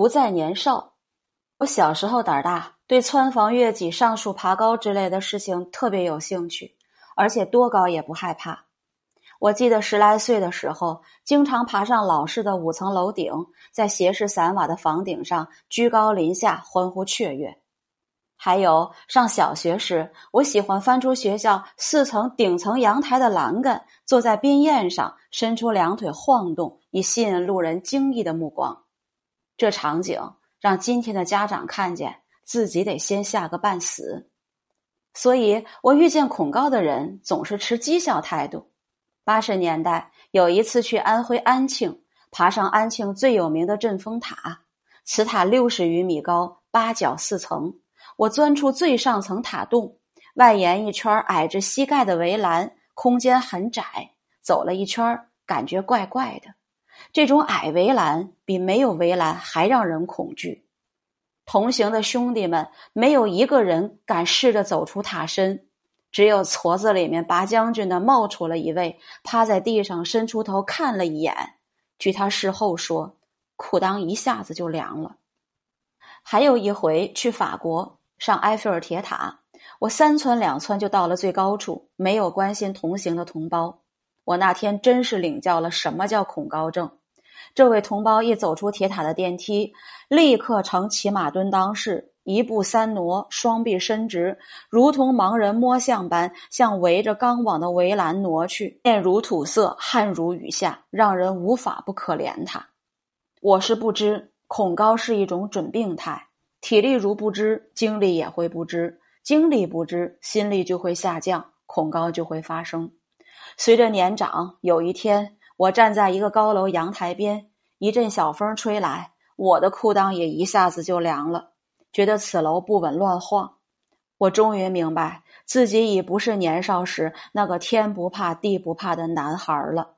不再年少。我小时候胆儿大，对蹿房越脊、上树爬高之类的事情特别有兴趣，而且多高也不害怕。我记得十来岁的时候，经常爬上老式的五层楼顶，在斜式散瓦的房顶上居高临下欢呼雀跃。还有上小学时，我喜欢翻出学校四层顶层阳台的栏杆，坐在边沿上，伸出两腿晃动，以吸引路人惊异的目光。这场景让今天的家长看见，自己得先吓个半死。所以我遇见恐高的人总是持讥笑态度。八十年代有一次去安徽安庆，爬上安庆最有名的镇风塔，此塔六十余米高，八角四层。我钻出最上层塔洞，外沿一圈矮至膝盖的围栏，空间很窄。走了一圈，感觉怪怪的。这种矮围栏比没有围栏还让人恐惧。同行的兄弟们没有一个人敢试着走出塔身，只有矬子里面拔将军的冒出了一位，趴在地上伸出头看了一眼。据他事后说，裤裆一下子就凉了。还有一回去法国。上埃菲尔铁塔，我三窜两窜就到了最高处，没有关心同行的同胞。我那天真是领教了什么叫恐高症。这位同胞一走出铁塔的电梯，立刻呈骑马蹲裆式，一步三挪，双臂伸直，如同盲人摸象般向围着钢网的围栏挪去，面如土色，汗如雨下，让人无法不可怜他。我是不知恐高是一种准病态。体力如不知，精力也会不知；精力不知，心力就会下降，恐高就会发生。随着年长，有一天，我站在一个高楼阳台边，一阵小风吹来，我的裤裆也一下子就凉了，觉得此楼不稳，乱晃。我终于明白，自己已不是年少时那个天不怕地不怕的男孩了。